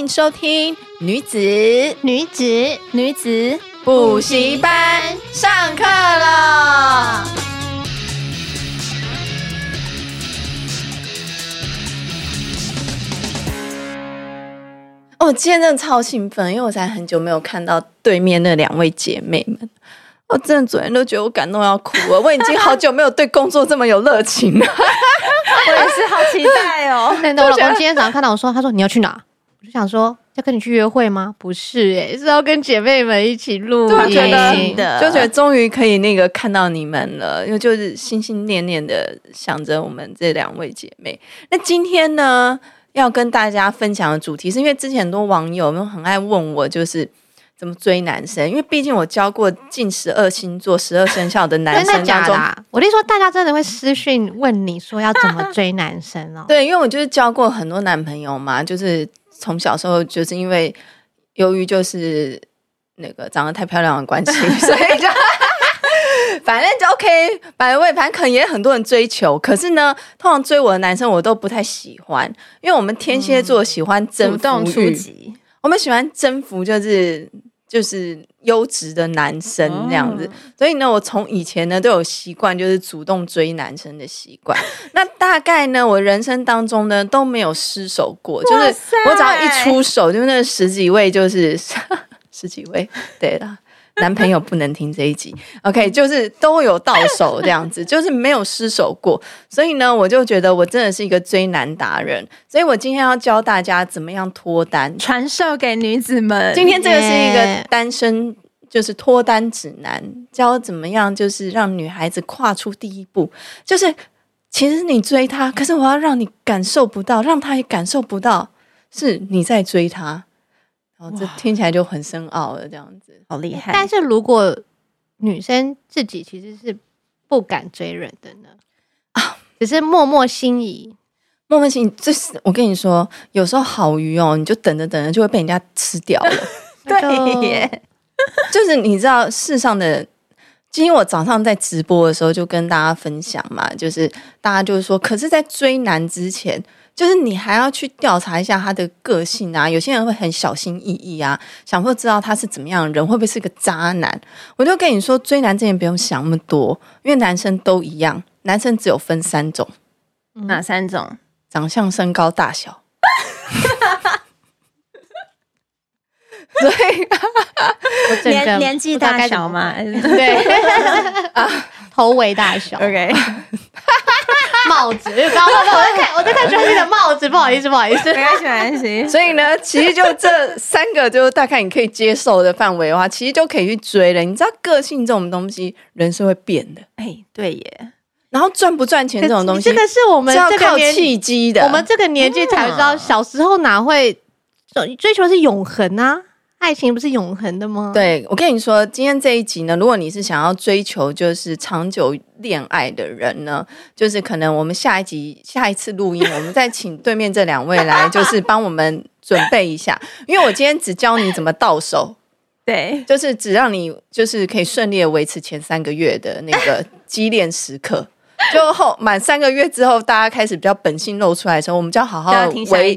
迎收听女子女子女子补习班上课了。哦，今天真的超兴奋，因为我才很久没有看到对面那两位姐妹们，我真的昨天都觉得我感动要哭了。我已经好久没有对工作这么有热情了，我也是好期待哦。那我老公今天早上看到我说，他说你要去哪？我就想说，要跟你去约会吗？不是、欸，哎，是要跟姐妹们一起录音。就觉得，就觉得终于可以那个看到你们了，因为就是心心念念的想着我们这两位姐妹。那今天呢，要跟大家分享的主题，是因为之前很多网友们很爱问我，就是怎么追男生。因为毕竟我教过近十二星座、十二生肖的男生，假的、啊。我听说大家真的会私讯问你说要怎么追男生哦。对，因为我就是交过很多男朋友嘛，就是。从小时候就是因为由于就是那个长得太漂亮的关系，所以就反正就 OK。百位反正可能也很多人追求，可是呢，通常追我的男生我都不太喜欢，因为我们天蝎座喜欢征服出击、我们喜欢征服就是。就是优质的男生这样子，哦、所以呢，我从以前呢都有习惯，就是主动追男生的习惯。那大概呢，我人生当中呢都没有失手过，就是我只要一出手，就那十几位，就是十几位，对了。男朋友不能听这一集，OK，就是都有到手这样子，就是没有失手过。所以呢，我就觉得我真的是一个追男达人。所以我今天要教大家怎么样脱单，传授给女子们。今天这个是一个单身，就是脱单指南，教怎么样就是让女孩子跨出第一步。就是其实你追她，可是我要让你感受不到，让她也感受不到是你在追她。哦，这听起来就很深奥了，这样子好厉害。但是如果女生自己其实是不敢追人的呢？啊，只是默默心仪，默默心仪。这是我跟你说，有时候好鱼哦，你就等着等着就会被人家吃掉了。对耶，就是你知道世上的。今天我早上在直播的时候就跟大家分享嘛，就是大家就是说，可是，在追男之前。就是你还要去调查一下他的个性啊，有些人会很小心翼翼啊，想说知道他是怎么样的人，会不会是个渣男？我就跟你说，追男之前不用想那么多，因为男生都一样，男生只有分三种，哪三种？长相、身高、大小。所以年年纪大小嘛，对啊，头围大小，OK。帽子，刚刚我在看，我在看专辑的帽子，不好意思，不好意思，没关系，没关系。所以呢，其实就这三个，就大概你可以接受的范围的话，其实就可以去追了。你知道，个性这种东西，人是会变的。哎，对耶。然后赚不赚钱这种东西，这个是我们这个靠契机的。我们这个年纪才知道，小时候哪会追求的是永恒啊？爱情不是永恒的吗？对，我跟你说，今天这一集呢，如果你是想要追求就是长久恋爱的人呢，就是可能我们下一集下一次录音，我们再请对面这两位来，就是帮我们准备一下，因为我今天只教你怎么到手，对，就是只让你就是可以顺利的维持前三个月的那个激恋时刻，就后满三个月之后，大家开始比较本性露出来的时候，我们就要好好维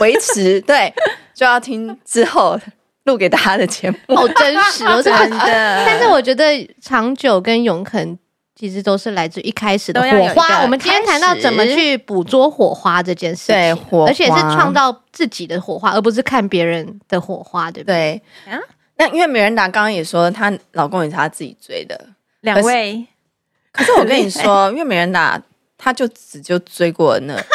维持，对，就要听之后。录给大家的节目好真实哦，真的。但是我觉得长久跟永恒其实都是来自一开始的火花。我们今天谈到怎么去捕捉火花这件事情，对，火花，而且是创造自己的火花，而不是看别人的火花，对不对？对啊。那因为美人达刚刚也说，她老公也是她自己追的两位。可是我跟你说，因为美人达她就只就追过那。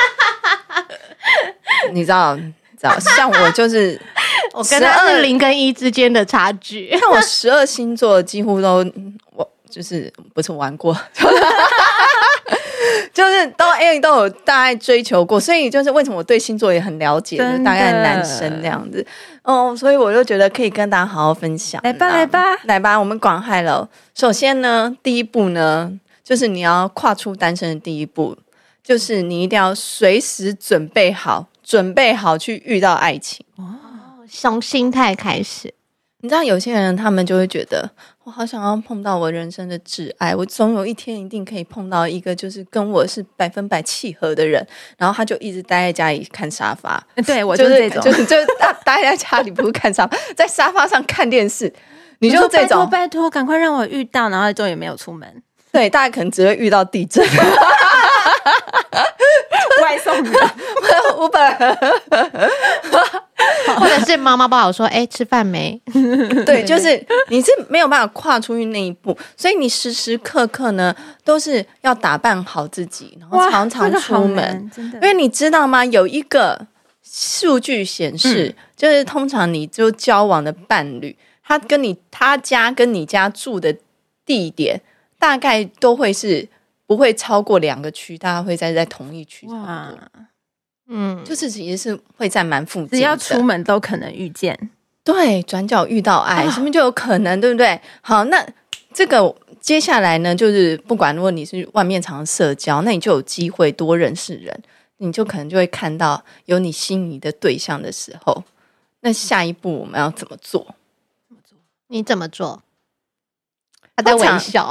你知道，你知道，像我就是我跟他是零跟一之间的差距。看我十二星座几乎都我就是不是玩过。就是都哎都有大概追求过，所以就是为什么我对星座也很了解，大概男生这样子哦，所以我就觉得可以跟大家好好分享。来吧，来吧，来吧，我们广嗨了。首先呢，第一步呢，就是你要跨出单身的第一步，就是你一定要随时准备好，准备好去遇到爱情哦，从心态开始。你知道有些人他们就会觉得，我好想要碰到我人生的挚爱，我总有一天一定可以碰到一个就是跟我是百分百契合的人，然后他就一直待在家里看沙发。对，我就是这种，就是就是待待在家里不是看沙发，在沙发上看电视。你就这种，拜托，赶快让我遇到，然后就也没有出门。对，大家可能只会遇到地震。外送的 五百，或者是妈妈不好说，哎、欸，吃饭没？对，就是你是没有办法跨出去那一步，所以你时时刻刻呢都是要打扮好自己，然后常常出门。真的，因为你知道吗？有一个数据显示，嗯、就是通常你就交往的伴侣，他跟你他家跟你家住的地点，大概都会是。不会超过两个区，大家会在在同一区。哇，嗯，就是其实是会在蛮附近，只要出门都可能遇见。对，转角遇到爱，是不是就有可能？对不对？好，那这个接下来呢，就是不管如果你是外面常社交，那你就有机会多认识人，你就可能就会看到有你心仪的对象的时候，那下一步我们要怎么做？怎么做？你怎么做？他在微笑。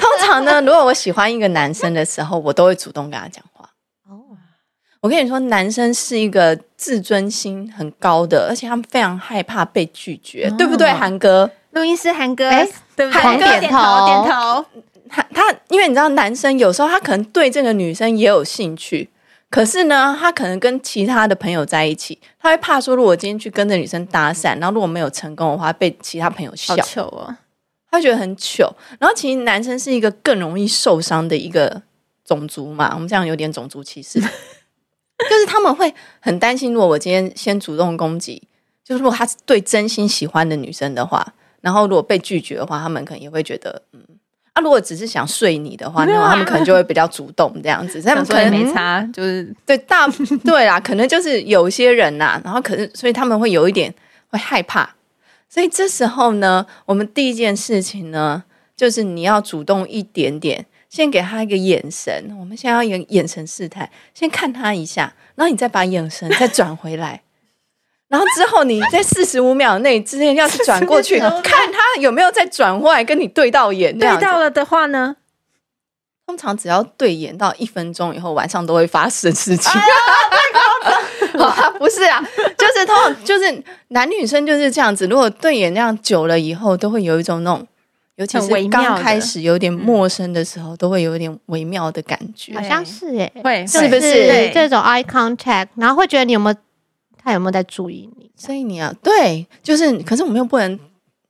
通常呢，如果我喜欢一个男生的时候，我都会主动跟他讲话。哦，我跟你说，男生是一个自尊心很高的，而且他们非常害怕被拒绝，对不对，韩哥？录音师韩哥，哎，对不对？韩哥点头，点头。他他，因为你知道，男生有时候他可能对这个女生也有兴趣，可是呢，他可能跟其他的朋友在一起，他会怕说，如果今天去跟着女生搭讪，然后如果没有成功的话，被其他朋友笑。好糗哦。他觉得很糗，然后其实男生是一个更容易受伤的一个种族嘛，我们这样有点种族歧视，就是他们会很担心，如果我今天先主动攻击，就是如果他是对真心喜欢的女生的话，然后如果被拒绝的话，他们可能也会觉得，嗯，啊，如果只是想睡你的话，那么他们可能就会比较主动这样子，他们可能没差，就是。对大对啦，可能就是有些人呐、啊，然后可能所以他们会有一点会害怕。所以这时候呢，我们第一件事情呢，就是你要主动一点点，先给他一个眼神。我们先要眼眼神试探，先看他一下，然后你再把眼神再转回来，然后之后你在四十五秒内之间要去转过去，看他有没有再转过来跟你对到眼。对到了的话呢，通常只要对眼到一分钟以后，晚上都会发生事情。哎 不是啊，就是通常就是男女生就是这样子。如果对眼那样久了以后，都会有一种那种，尤其是刚开始有点陌生的时候，都会有一点微妙的感觉。好像是哎，会是不是这种 eye contact，然后会觉得你有没有他有没有在注意你？所以你啊，对，就是，可是我们又不能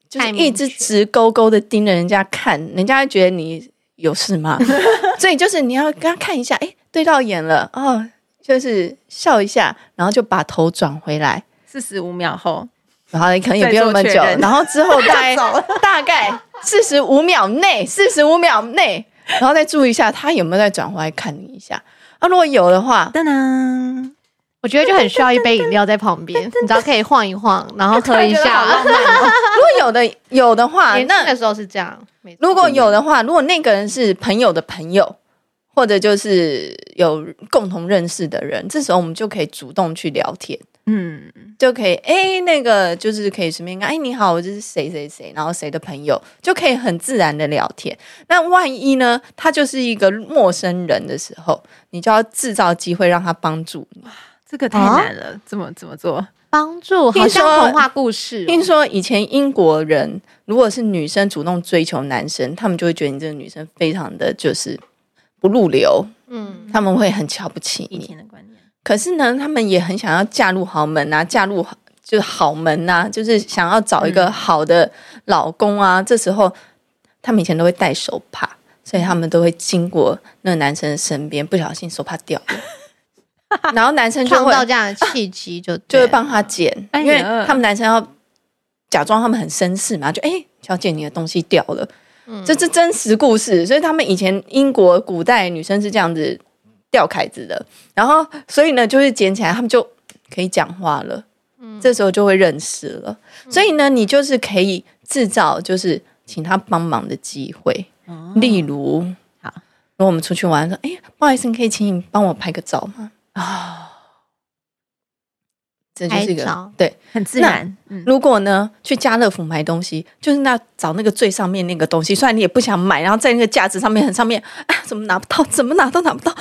就是一直直勾勾的盯着人家看，人家会觉得你有事吗？所以就是你要跟他看一下，哎，对到眼了哦。就是笑一下，然后就把头转回来，四十五秒后，然后你可能也不用那么久，然后之后大概 大概四十五秒内，四十五秒内，然后再注意一下他有没有再转回来看你一下。啊，如果有的话，噔噔，我觉得就很需要一杯饮料在旁边，你知道可以晃一晃，然后喝一下。如果有的有的话，那个时候是这样。如果有的话，如果那个人是朋友的朋友。或者就是有共同认识的人，这时候我们就可以主动去聊天，嗯，就可以哎，那个就是可以随便哎，你好，我就是谁谁谁，然后谁的朋友，就可以很自然的聊天。那万一呢，他就是一个陌生人的时候，你就要制造机会让他帮助你。哇，这个太难了，啊、怎么怎么做？帮助？好像童话故事、哦。听说以前英国人，如果是女生主动追求男生，他们就会觉得你这个女生非常的就是。不入流，嗯，他们会很瞧不起你。以前的观念，可是呢，他们也很想要嫁入豪门啊，嫁入就是好门呐、啊，就是想要找一个好的老公啊。嗯、这时候，他们以前都会戴手帕，所以他们都会经过那个男生的身边，不小心手帕掉了，然后男生就会创造这样的契机，就就会帮他捡，哎呀。因为他们男生要假装他们很绅士嘛，就哎、欸，小姐你的东西掉了，嗯。这是真实故事，所以他们以前英国古代女生是这样子掉凯子的，然后所以呢，就是捡起来，他们就可以讲话了，嗯，这时候就会认识了，所以呢，你就是可以制造就是请他帮忙的机会，哦。例如，好，如果我们出去玩，说，哎、欸，不好意思，你可以请你帮我拍个照吗？啊、这就是一个对。很自然。嗯，如果呢，去家乐福买东西，就是那找那个最上面那个东西，虽然你也不想买，然后在那个架子上面很上面，啊，怎么拿不到？怎么拿都拿不到，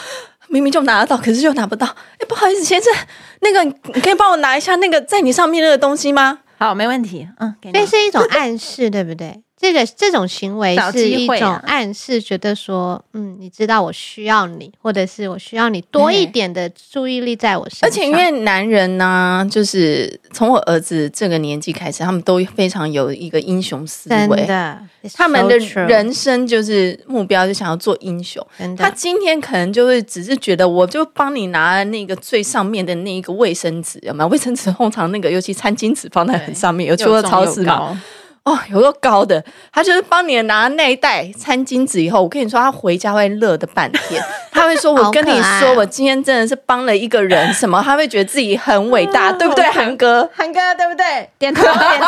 明明就拿得到，可是就拿不到。哎，不好意思，先生，那个你可以帮我拿一下那个在你上面那个东西吗？好，没问题。嗯，给你这是一种暗示，对不对？这个这种行为是一种暗示，觉得说，嗯，你知道我需要你，或者是我需要你多一点的注意力在我身上。而且因为男人呢、就是从我儿子这个年纪开始，他们都非常有一个英雄思真维，的，他们的人生就是目标，就想要做英雄。他今天可能就会只是觉得，我就帮你拿那个最上面的那一个卫生纸，有没有？卫生纸通常那个，尤其餐巾纸放在很上面，有去过超市吗？哦，有个高的，他就是帮你拿那一袋餐巾纸以后，我跟你说，他回家会乐的半天。他会说：“ 我跟你说，我今天真的是帮了一个人，什么？他会觉得自己很伟大，对不对，韩哥？韩哥对不对？点头点头。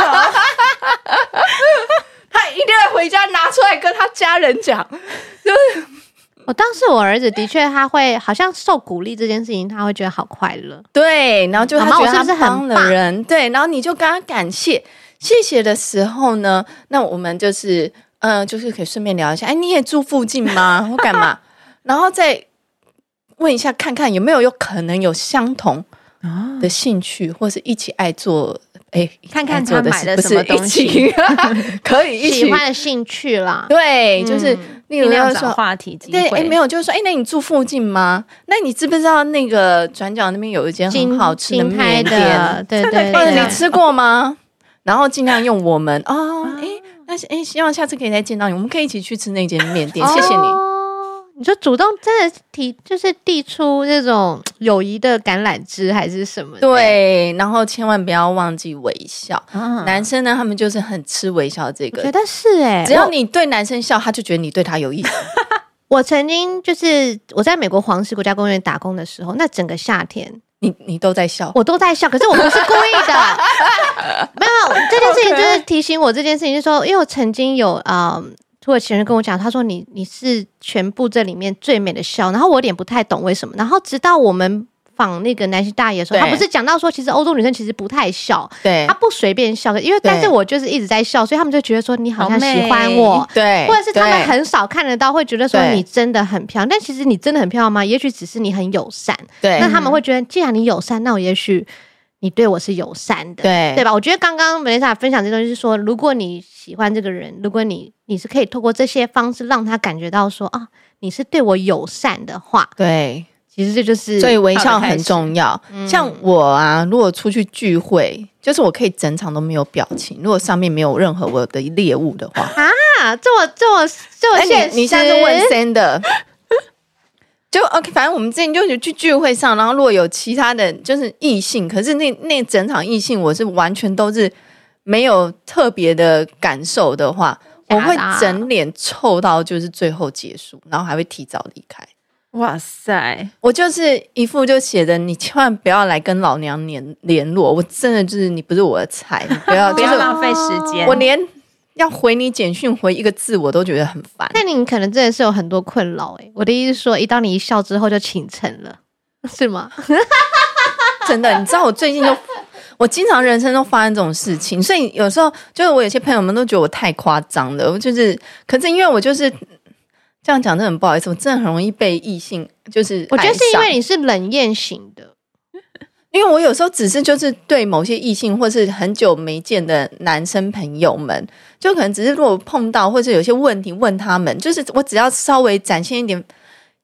他一定会回家拿出来跟他家人讲。就是我当时我儿子的确他会好像受鼓励这件事情，他会觉得好快乐。对，然后就他觉得他是帮了人，对，然后你就跟他感谢。”谢谢的时候呢，那我们就是，嗯、呃，就是可以顺便聊一下，哎，你也住附近吗？或干嘛？然后再问一下，看看有没有有可能有相同的兴趣，或是一起爱做，哎，看看他买了什么东西一起 可以一起喜欢的兴趣啦。对，就是、嗯、例如尽量要说找话题机对，会。哎，没有，就是说，哎，那你住附近吗？那你知不知道那个转角那边有一间很好吃的面店？对对对，或者你吃过吗？然后尽量用我们哦，哎，那哎，希望下次可以再见到你，我们可以一起去吃那间面店。谢谢你。哦，你说主动真的提，就是递出这种友谊的橄榄枝还是什么？对，然后千万不要忘记微笑。啊男生呢，他们就是很吃微笑这个。我觉得是哎，只要你对男生笑，他就觉得你对他有意思。我曾经就是我在美国黄石国家公园打工的时候，那整个夏天。你你都在笑，我都在笑，可是我不是故意的，没有没有，这件事情就是提醒我这件事情，就是说，因为我曾经有啊，土耳其人跟我讲，他说你你是全部这里面最美的笑，然后我有点不太懂为什么，然后直到我们访那个南希大爷的时候，他不是讲到说，其实欧洲女生其实不太笑，对，她不随便笑，因为但是我就是一直在笑，所以他们就觉得说你好像喜欢我，对，或者是他们很少看得到，会觉得说你真的很漂亮，但其实你真的很漂亮吗？也许只是你很友善，对，那他们会觉得，既然你友善，那我也许你对我是友善的，对，对吧？我觉得刚刚 Vanessa 分享这东西是说，如果你喜欢这个人，如果你你是可以透过这些方式让他感觉到说啊，你是对我友善的话，对。其实这就是，所以微笑很重要。嗯、像我啊，如果出去聚会，就是我可以整场都没有表情，如果上面没有任何我的猎物的话啊，这么这么这么现实。欸、你，你下次问 Sander，就 OK。反正我们之前就是去聚会上，然后如果有其他的就是异性，可是那那整场异性我是完全都是没有特别的感受的话，我会整脸臭到就是最后结束，然后还会提早离开。哇塞！我就是一副就写的，你千万不要来跟老娘联联络，我真的就是你不是我的菜，你不要、就是、不要浪费时间。我连要回你简讯回一个字，我都觉得很烦。那你可能真的是有很多困扰哎。我的意思是说，一当你一笑之后就倾城了，是吗？真的，你知道我最近就 我经常人生都发生这种事情，所以有时候就是我有些朋友们都觉得我太夸张了，我就是，可是因为我就是。这样讲真的很不好意思，我真的很容易被异性就是。我觉得是因为你是冷艳型的，因为我有时候只是就是对某些异性或是很久没见的男生朋友们，就可能只是如果碰到或者有些问题问他们，就是我只要稍微展现一点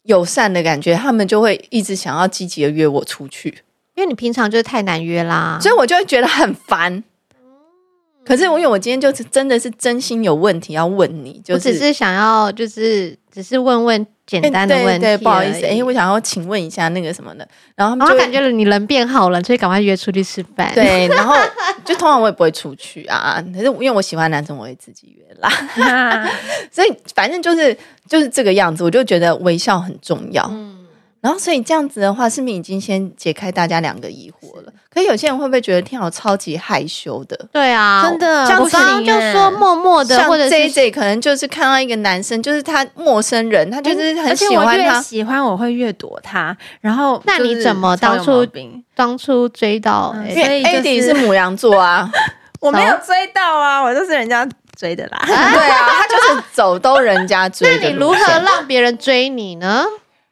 友善的感觉，他们就会一直想要积极的约我出去。因为你平常就是太难约啦，所以我就会觉得很烦。可是我因为我今天就是真的是真心有问题要问你，就是我只是想要就是只是问问简单的问题、欸对，对，不好意思，哎、欸，我想要请问一下那个什么的，然后他们就感觉你人变好了，所以赶快约出去吃饭。对，然后就通常我也不会出去啊，可是因为我喜欢男生，我会自己约啦。所以反正就是就是这个样子，我就觉得微笑很重要。嗯。然后，所以这样子的话，是不是已经先解开大家两个疑惑了？可是有些人会不会觉得天好超级害羞的？对啊，真的。像刚刚就说默默的，或者 J J 可能就是看到一个男生，就是他陌生人，他就是很喜欢他。喜欢，我会越躲他。然后，那你怎么当初当初追到？因为 Eddie 是母羊座啊，我没有追到啊，我就是人家追的啦。对啊，他就是走都人家追。那你如何让别人追你呢？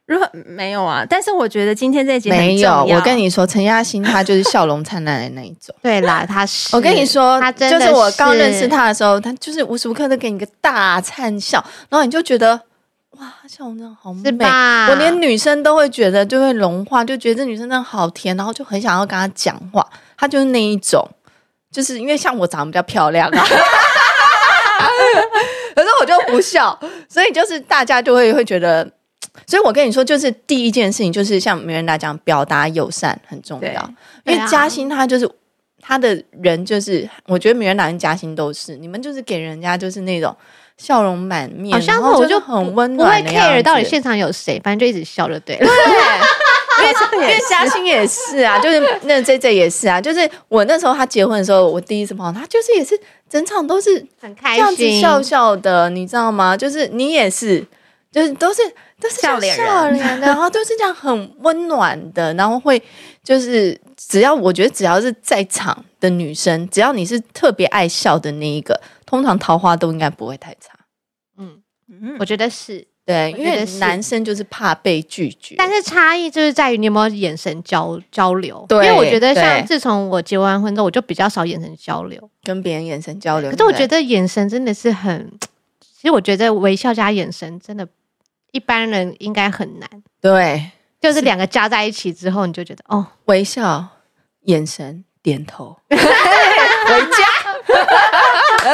如果没有啊，但是我觉得今天这一集没有。我跟你说，陈嘉欣她就是笑容灿烂的那一种。对啦，她是。我跟你说，她真的是就是我刚认识他的时候，他就是无时无刻都给你个大灿笑，然后你就觉得哇，笑容真的好美。吧我连女生都会觉得就会融化，就觉得这女生真的好甜，然后就很想要跟她讲话。她就是那一种，就是因为像我长得比较漂亮啊，可是我就不笑，所以就是大家就会会觉得。所以，我跟你说，就是第一件事情，就是像名人来讲，表达友善很重要。因为嘉欣他就是他的人，就是我觉得名人来跟嘉欣都是，你们就是给人家就是那种笑容满面，好像我就很温暖，不会 care 到底现场有谁，反正就一直笑就对了。对，因为因为嘉欣也是啊，就是那 J J 也是啊，就是我那时候他结婚的时候，我第一次碰到他，就是也是整场都是很开心，这样子笑笑的，你知道吗？就是你也是，就是都是。都是笑脸笑脸的，然后都是这样很温暖的，然后会就是只要我觉得只要是在场的女生，只要你是特别爱笑的那一个，通常桃花都应该不会太差。嗯嗯，我觉得是对，因为男生就是怕被拒绝，但是差异就是在于你有没有眼神交交流。对，因为我觉得像自从我结完婚之后，我就比较少眼神交流，跟别人眼神交流。可是我觉得眼神真的是很，其实我觉得微笑加眼神真的。一般人应该很难，对，就是两个加在一起之后，你就觉得哦，微笑、眼神、点头，回家，快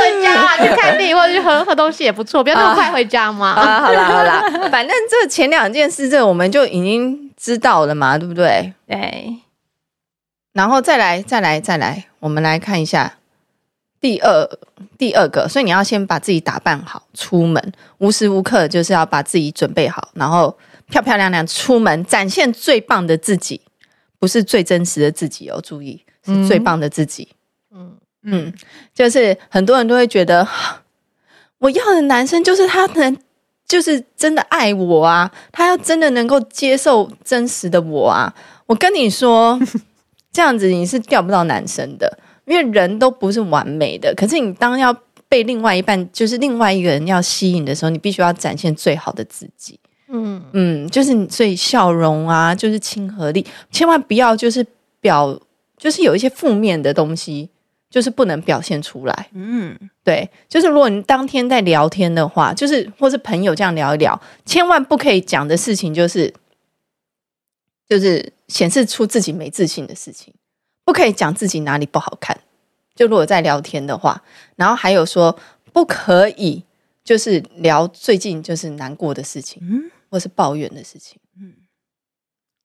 回家啊！去看电影或者去喝喝东西也不错，不要那么快回家嘛。啊，好啦好啦，反正这前两件事，这我们就已经知道了嘛，对不对？对。然后再来，再来，再来，我们来看一下。第二，第二个，所以你要先把自己打扮好，出门无时无刻就是要把自己准备好，然后漂漂亮亮出门，展现最棒的自己，不是最真实的自己哦，注意是最棒的自己。嗯嗯，就是很多人都会觉得，我要的男生就是他能，就是真的爱我啊，他要真的能够接受真实的我啊。我跟你说，这样子你是钓不到男生的。因为人都不是完美的，可是你当要被另外一半，就是另外一个人要吸引的时候，你必须要展现最好的自己。嗯嗯，就是你所以笑容啊，就是亲和力，千万不要就是表，就是有一些负面的东西，就是不能表现出来。嗯，对，就是如果你当天在聊天的话，就是或是朋友这样聊一聊，千万不可以讲的事情就是，就是显示出自己没自信的事情。不可以讲自己哪里不好看，就如果在聊天的话，然后还有说不可以就是聊最近就是难过的事情，嗯，或是抱怨的事情，嗯，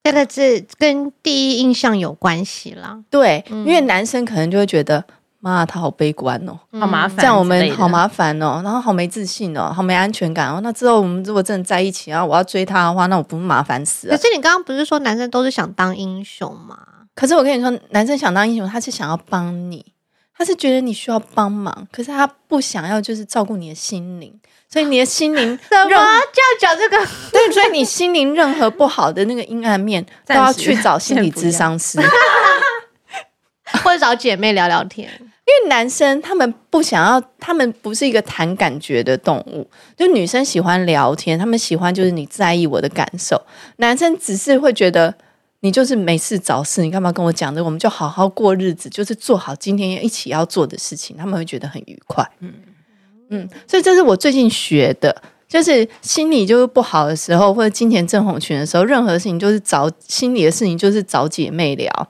这个是跟第一印象有关系啦。对，嗯，因为男生可能就会觉得，妈，他好悲观哦，好麻烦，这样我们好麻烦哦，然后好没自信哦，好没安全感哦。那之后我们如果真的在一起，然后我要追他的话，那我不麻烦死了。可是你刚刚不是说男生都是想当英雄吗？可是我跟你说，男生想当英雄，他是想要帮你，他是觉得你需要帮忙，可是他不想要就是照顾你的心灵，所以你的心灵 怎么就要讲这个？对，所以你心灵任何不好的那个阴暗面，都要去找心理咨商师，或者找姐妹聊聊天。因为男生他们不想要，他们不是一个谈感觉的动物，就女生喜欢聊天，他们喜欢就是你在意我的感受，男生只是会觉得。你就是没事找事，你干嘛跟我讲的？我们就好好过日子，就是做好今天一起要做的事情，他们会觉得很愉快。嗯嗯，所以这是我最近学的，就是心理就是不好的时候，或者金钱正红群的时候，任何事情就是找心理的事情，就是找姐妹聊，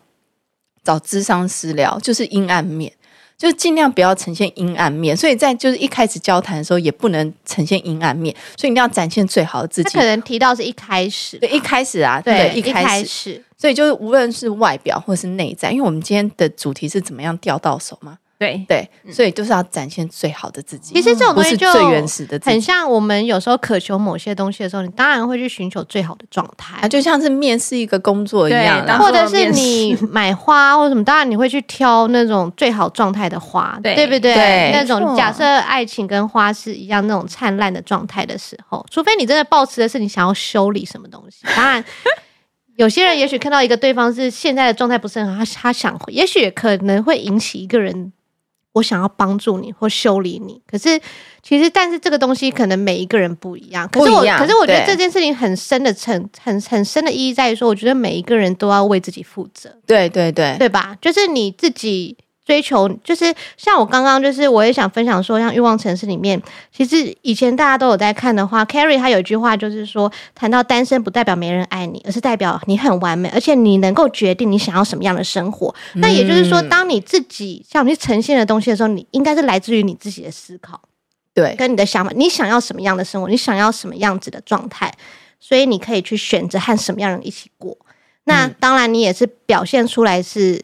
找智商师聊，就是阴暗面。就是尽量不要呈现阴暗面。所以在就是一开始交谈的时候，也不能呈现阴暗面，所以一定要展现最好的自己。他可能提到是一开始，对，一开始啊，对，对，一开始，所以就是无论是外表或是内在，因为我们今天的主题是怎么样钓到手嘛。对。对，所以就是要展现最好的自己。其实这种东西就最原始的，很像我们有时候渴求某些东西的时候，你当然会去寻求最好的状态，啊，就像是面试一个工作一样，或者是你 买花或者什么，当然你会去挑那种最好状态的花，对，对不对？对，那种假设爱情跟花是一样那种灿烂的状态的时候，除非你真的抱持的是你想要修理什么东西，当然。有些人也许看到一个对方是现在的状态不是很好，他他想，也许可能会引起一个人。我想要帮助你或修理你，可是其实，但是这个东西可能每一个人不一样。可是我，可是我觉得这件事情很深的层，很很深的意义在于说，我觉得每一个人都要为自己负责。对对对，对吧？就是你自己。追求就是像我刚刚就是我也想分享说，像《欲望城市》里面，其实以前大家都有在看的话，Carrie 他有一句话就是说，谈到单身不代表没人爱你，而是代表你很完美，而且你能够决定你想要什么样的生活。嗯、那也就是说，当你自己向你呈现的东西的时候，你应该是来自于你自己的思考，对，跟你的想法，你想要什么样的生活，你想要什么样子的状态，所以你可以去选择和什么样的人一起过。那当然，你也是表现出来是。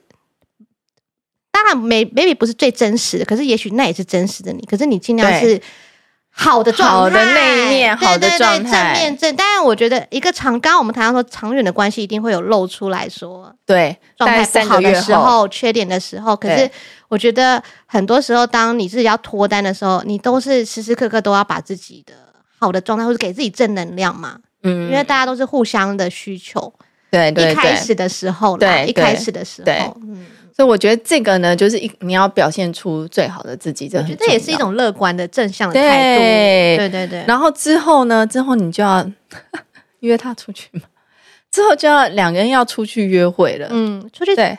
当然没，maybe 不是最真实的，可是也许那也是真实的你。可是你尽量是好的状态，好的那一面，好的状态，正面正。当然，我觉得一个长，刚刚我们谈到说长远的关系一定会有露出来说，对状态不好的时候、缺点的时候。可是我觉得很多时候，当你自己要脱单的时候，你都是时时刻刻都要把自己的好的状态，或者给自己正能量嘛。嗯，因为大家都是互相的需求。对对，一开始的时候，对，一开始的时候，嗯。所以我觉得这个呢，就是一你要表现出最好的自己，这我觉得这也是一种乐观的正向的态度。对对对对。然后之后呢，之后你就要 约他出去嘛，之后就要两个人要出去约会了。嗯，出去对。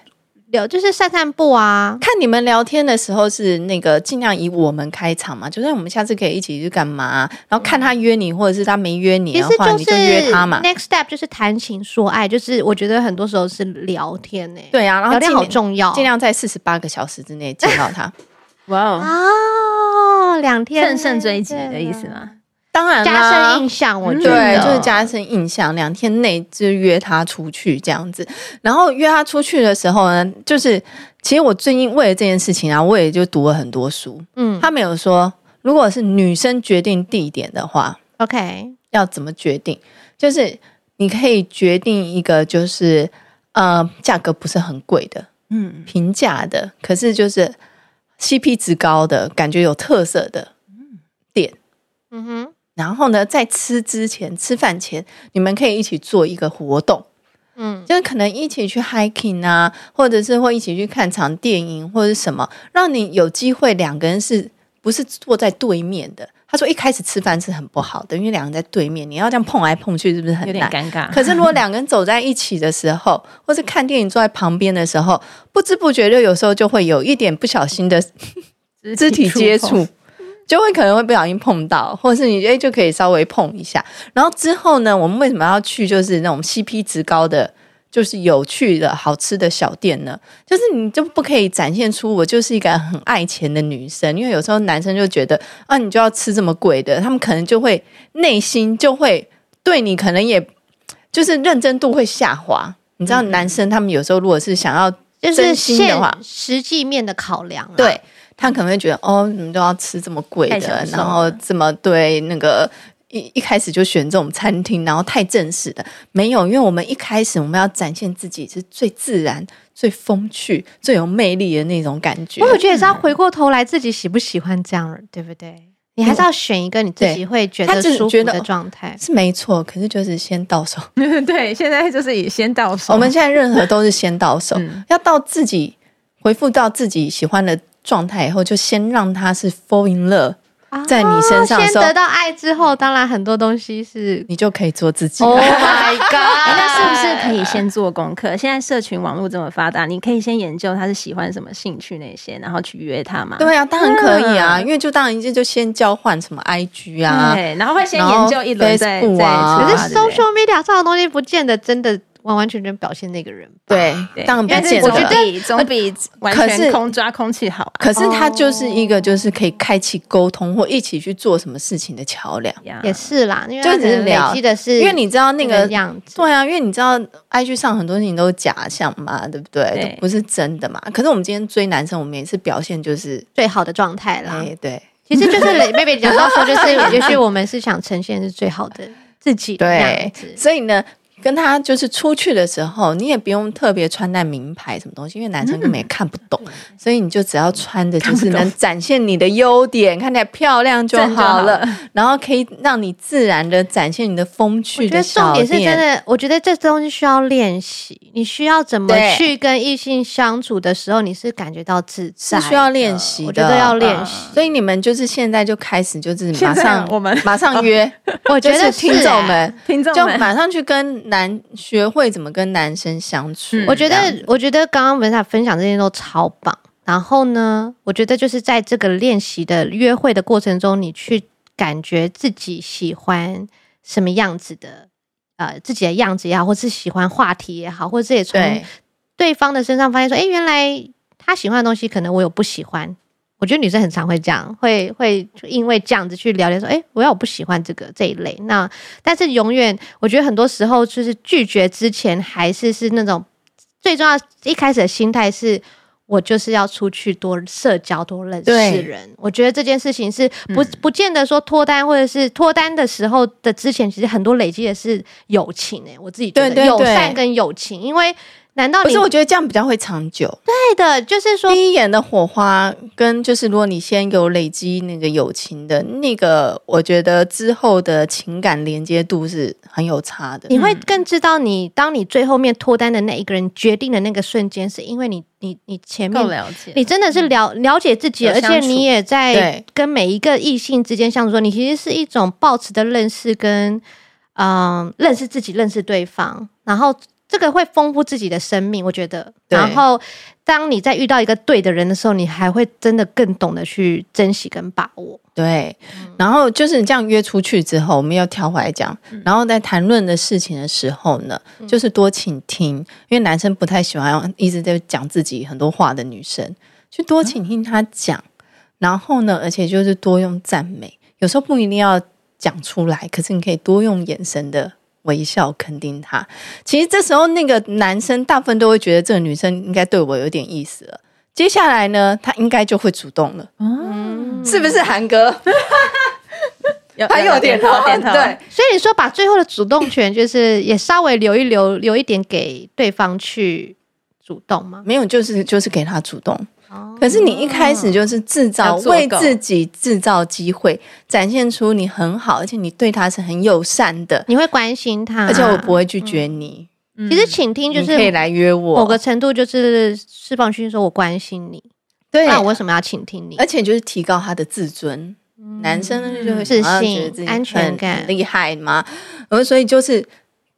就是散散步啊，看你们聊天的时候是那个尽量以我们开场嘛，就是我们下次可以一起去干嘛，然后看他约你，或者是他没约你的话，你就约他嘛。Next step 就是谈情说爱，就是我觉得很多时候是聊天呢、欸。对啊，然后聊天好重要，尽量在四十八个小时之内见到他。哇哦，两天乘胜追击的意思吗？当然加深印象，我觉得、嗯、对，就是加深印象。两天内就约他出去这样子，然后约他出去的时候呢，就是其实我最近为了这件事情啊，我也就读了很多书。嗯，他没有说，如果是女生决定地点的话，OK，要怎么决定？就是你可以决定一个，就是呃，价格不是很贵的，嗯，平价的，可是就是 CP 值高的，感觉有特色的店，嗯哼。然后呢，在吃之前，吃饭前，你们可以一起做一个活动，嗯，就是可能一起去 hiking 啊，或者是会一起去看场电影或者什么，让你有机会两个人是不是坐在对面的？他说一开始吃饭是很不好的，因为两个人在对面，你要这样碰来碰去，是不是很难？有点尴尬。可是如果两个人走在一起的时候，或是看电影坐在旁边的时候，不知不觉就有时候就会有一点不小心的 肢体接触。就会可能会不小心碰到，或者是你哎就可以稍微碰一下。然后之后呢，我们为什么要去就是那种 CP 值高的，就是有趣的好吃的小店呢？就是你就不可以展现出我就是一个很爱钱的女生，因为有时候男生就觉得啊，你就要吃这么贵的，他们可能就会内心就会对你可能也就是认真度会下滑。你知道，男生他们有时候如果是想要真心的话，实际面的考量，对。他可能会觉得哦，你们都要吃这么贵的，然后这么对那个一一开始就选这种餐厅，然后太正式的，没有，因为我们一开始我们要展现自己是最自然、最风趣、最有魅力的那种感觉。我觉得也是要回过头来自己喜不喜欢这样，对不对？你还是要选一个你自己会觉得舒服的状态，是没错。可是就是先到手，对，现在就是以先到手。我们现在任何都是先到手，嗯、要到自己回复到自己喜欢的。状态以后，就先让他是 fall in love，在你身上的时候，先得到爱之后，当然很多东西是你就可以做自己。Oh my god！那是不是可以先做功课？现在社群网络这么发达，你可以先研究他是喜欢什么兴趣那些，然后去约他嘛？对啊，当然可以啊，因为就当然一就先交换什么 IG 啊，对，然后会先研究一轮再再。可是 social media 上的东西，不见得真的。完完全全表现那个人吧。对，对当然不因为见得。总比总比完全空抓空气好啊。可是他就是一个就是可以开启沟通或一起去做什么事情的桥梁。呀也是啦，因为就只是聊积的是，因为你知道那个样子，对啊，因为你知道，IG 上很多事情都是假象嘛，对不对？对都不是真的嘛。可是我们今天追男生，我们也是表现就是，最好的状态啦。对，对其实就是雷妹妹讲到说，就是 也许我们是想呈现是最好的自己的对。，所以呢。跟他就是出去的时候，你也不用特别穿戴名牌什么东西，因为男生根本也看不懂，所以你就只要穿的就是能展现你的优点，看起来漂亮就好了，然后可以让你自然的展现你的风趣我觉得重点是真的，我觉得这东西需要练习。你需要怎么去跟异性相处的时候，你是感觉到自在，是需要练习的。我觉得要练习，所以你们就是现在就开始，就是马上 我们马上约。我觉得听众们，听众就马上去跟男学会怎么跟男生相处。我觉得，我觉得刚刚文莎分享这些都超棒。然后呢，我觉得就是在这个练习的约会的过程中，你去感觉自己喜欢什么样子的，呃，自己的样子也好，或是喜欢话题也好，或者也从对方的身上发现说，哎，原来他喜欢的东西，可能我有不喜欢。我觉得女生很常会这样，会会因为这样子去聊天说，哎，我要我不喜欢这个这一类。那但是永远，我觉得很多时候就是拒绝之前，还是是那种最重要一开始的心态是，我就是要出去多社交，多认识人。我觉得这件事情是不不见得说脱单，或者是脱单的时候的之前，其实很多累积的是友情诶、欸。我自己觉得友善跟友情，因为。难道你不是？我觉得这样比较会长久。对的，就是说第一眼的火花，跟就是如果你先有累积那个友情的那个，我觉得之后的情感连接度是很有差的。你会更知道你，你当你最后面脱单的那一个人决定的那个瞬间，是因为你你你前面够了解，你真的是了了解自己，而且你也在跟每一个异性之间相处说，你其实是一种抱持的认识跟嗯认识自己、认识对方，然后。这个会丰富自己的生命，我觉得。然后，当你在遇到一个对的人的时候，你还会真的更懂得去珍惜跟把握。对。然后就是你这样约出去之后，我们要跳回来讲。然后在谈论的事情的时候呢，就是多倾听，因为男生不太喜欢一直在讲自己很多话的女生，去多倾听他讲。然后呢，而且就是多用赞美，有时候不一定要讲出来，可是你可以多用眼神的。微笑肯定他，其实这时候那个男生大部分都会觉得这个女生应该对我有点意思了。接下来呢，他应该就会主动了，嗯，是不是韩哥？他有点头，点头。对，所以你说把最后的主动权，就是也稍微留一留，留一点给对方去主动吗？没有，就是就是给他主动。可是你一开始就是制造为自己制造机会，展现出你很好，而且你对他是很友善的，你会关心他，而且我不会拒绝你。嗯、其实倾听就是可以来约我，某个程度就是释放讯息，说我关心你。对，那我为什么要倾听你？而且就是提高他的自尊。嗯、男生就会自信、安全感厉害嘛。而所以就是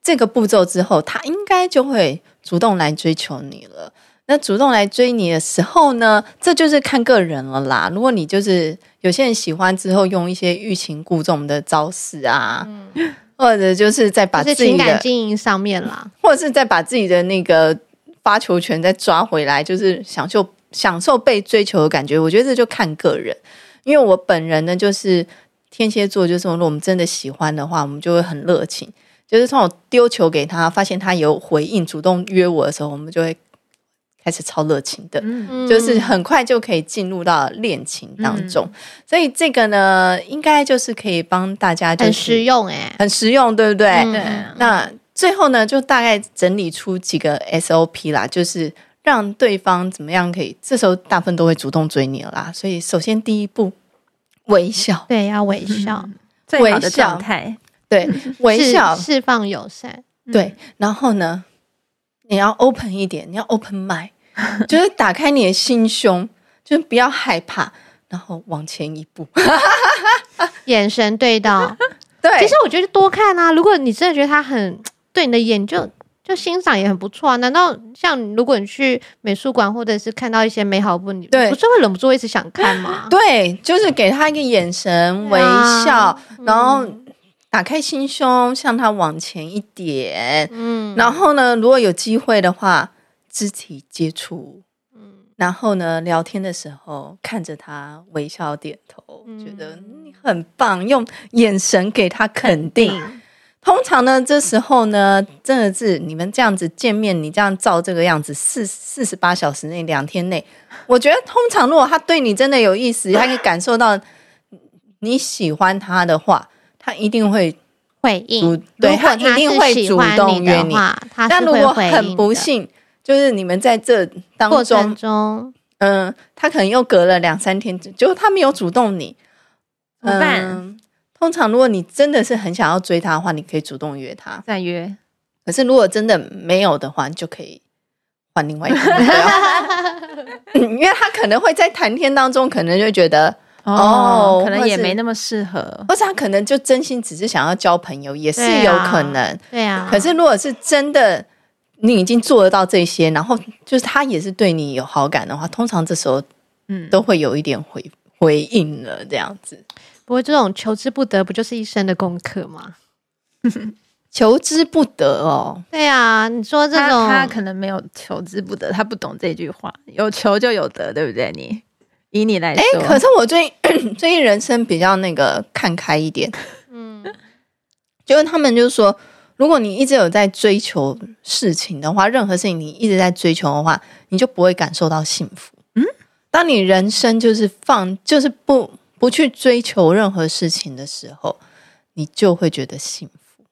这个步骤之后，他应该就会主动来追求你了。那主动来追你的时候呢，这就是看个人了啦。如果你就是有些人喜欢之后用一些欲擒故纵的招式啊，嗯、或者就是在把自己的情感经营上面啦，或者是再把自己的那个发球权再抓回来，就是享受享受被追求的感觉。我觉得这就看个人，因为我本人呢就是天蝎座，就是如果我们真的喜欢的话，我们就会很热情。就是从我丢球给他，发现他有回应，主动约我的时候，我们就会。还是超热情的，嗯、就是很快就可以进入到恋情当中，嗯、所以这个呢，应该就是可以帮大家，很实用哎，很实用，对不对？对、嗯。那最后呢，就大概整理出几个 SOP 啦，就是让对方怎么样可以，这时候大部分都会主动追你了啦。所以首先第一步，微笑，对，要微笑，嗯、最好的状态，对，微笑释放友善，对。然后呢，你要 open 一点，你要 open mind。就是打开你的心胸，就是不要害怕，然后往前一步，眼神对到。对，其实我觉得多看啊，如果你真的觉得他很对你的眼，就就欣赏也很不错啊。难道像如果你去美术馆或者是看到一些美好的你对，不是会忍不住一直想看吗？对，就是给他一个眼神微笑，然后。打开心胸，向他往前一点，嗯，然后呢，如果有机会的话，肢体接触，嗯，然后呢，聊天的时候看着他微笑点头，嗯觉得你很棒，用眼神给他肯定。通常呢，这时候呢，真的是你们这样子见面，你这样照这个样子，四四十八小时内，两天内，我觉得通常如果他对你真的有意思，他可以感受到你喜欢他的话，他一定会回应。对，他一定会主动约你。但如果很不幸，就是你们在这当中，中，嗯，他可能又隔了两三天，就他没有主动你，怎么办？嗯通常，如果你真的是很想要追他的话，你可以主动约他。再约。可是，如果真的没有的话，你就可以换另外一个 因为他可能会在谈天当中，可能就觉得哦，可能也没那么适合，或者他可能就真心只是想要交朋友，也是有可能。对啊。可是，如果是真的，你已经做得到这些，然后就是他也是对你有好感的话，通常这时候嗯都会有一点回回应了，这样子。不过这种求之不得，不就是一生的功课吗？求之不得哦。对啊，你说这种他，他可能没有求之不得，他不懂这句话，有求就有得，对不对？你以你来说，哎、欸，可是我最近 最近人生比较那个看开一点，嗯，就是他们就是说，如果你一直有在追求事情的话，任何事情你一直在追求的话，你就不会感受到幸福。嗯，当你人生就是放，就是不。不去追求任何事情的时候，你就会觉得幸福。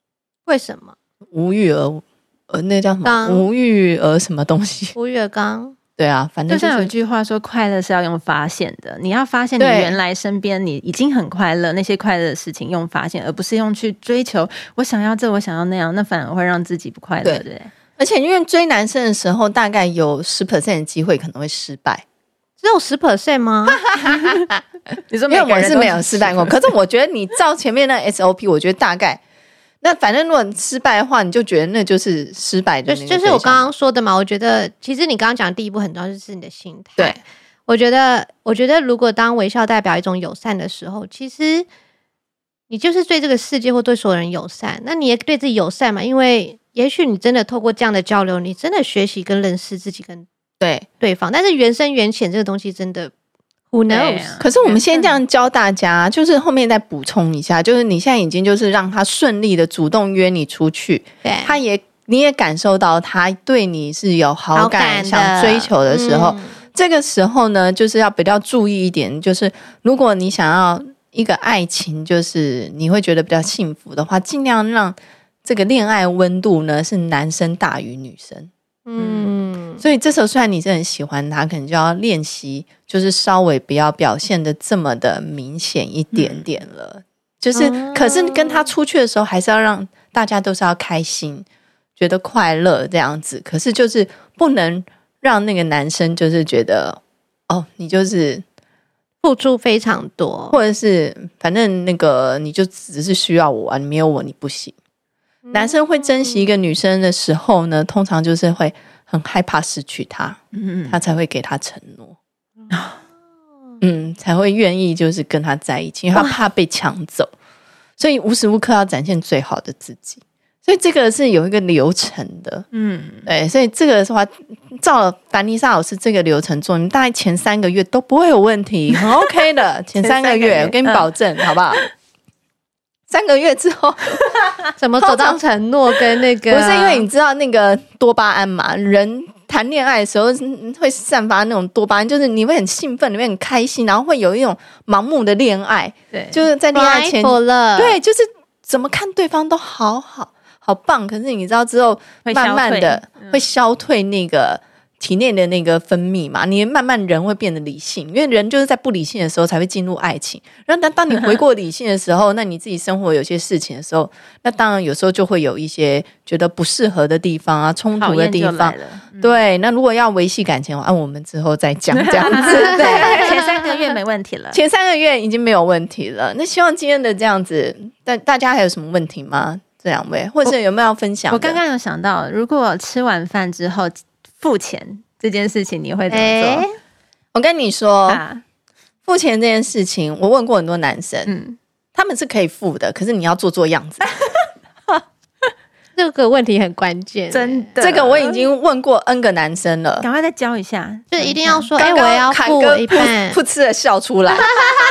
为什么？无欲而呃，那叫什么？无欲而什么东西？无欲而刚。对啊，反正、就是、就像有一句话说，快乐是要用发现的。你要发现你原来身边你已经很快乐，那些快乐的事情用发现，而不是用去追求。我想要这，我想要那样，那反而会让自己不快乐。对，对，而且因为追男生的时候，大概有十 percent 的机会可能会失败。只有十 percent 吗？你说，因为我是没有失败过，可是我觉得你照前面那 SOP，我觉得大概那反正如果失败的话，你就觉得那就是失败的。就就是我刚刚说的嘛，我觉得其实你刚刚讲的第一步很重要，就是你的心态。对，我觉得，我觉得如果当微笑代表一种友善的时候，其实你就是对这个世界或对所有人友善，那你也对自己友善嘛？因为也许你真的透过这样的交流，你真的学习跟认识自己跟。对对方，但是缘深缘浅这个东西真的，Who knows？、啊、可是我们先这样教大家，就是后面再补充一下，就是你现在已经就是让他顺利的主动约你出去，对，他也你也感受到他对你是有好感、好感想追求的时候，嗯、这个时候呢，就是要比较注意一点，就是如果你想要一个爱情，就是你会觉得比较幸福的话，尽量让这个恋爱温度呢是男生大于女生。嗯，所以这时候虽然你是很喜欢他，可能就要练习，就是稍微不要表现的这么的明显一点点了。嗯、就是，可是跟他出去的时候，还是要让大家都是要开心，觉得快乐这样子。可是就是不能让那个男生就是觉得，哦，你就是付出非常多，或者是反正那个你就只是需要我啊，你没有我你不行。男生会珍惜一个女生的时候呢，通常就是会很害怕失去她，嗯，他才会给她承诺，嗯，才会愿意就是跟她在一起，因为他怕被抢走，所以无时无刻要展现最好的自己。所以这个是有一个流程的，嗯，对，所以这个的话，照了凡妮莎老师这个流程做，你大概前三个月都不会有问题，很 OK 的。前三个月，我跟你保证，好不好？三个月之后，怎么走到承诺跟那个？不是因为你知道那个多巴胺嘛？人谈恋爱的时候会散发那种多巴胺，就是你会很兴奋，你会很开心，然后会有一种盲目的恋爱。对，就是在恋爱前，对，就是怎么看对方都好好好棒。可是你知道之后，慢慢的会消退那个。体内的那个分泌嘛，你慢慢人会变得理性，因为人就是在不理性的时候才会进入爱情。然后当当你回过理性的时候，那你自己生活有些事情的时候，那当然有时候就会有一些觉得不适合的地方啊，冲突的地方。嗯、对，那如果要维系感情，按我们之后再讲这样子。对，前三个月没问题了，前三个月已经没有问题了。那希望今天的这样子，大大家还有什么问题吗？这两位，或者有没有要分享？我刚刚有想到，如果吃完饭之后。付钱这件事情你会怎么做？欸、我跟你说，啊、付钱这件事情，我问过很多男生，嗯，他们是可以付的，可是你要做做样子。这个问题很关键，真的，这个我已经问过 N 个男生了，赶快再教一下，就一定要说，哎，我要付一半，噗嗤的笑出来。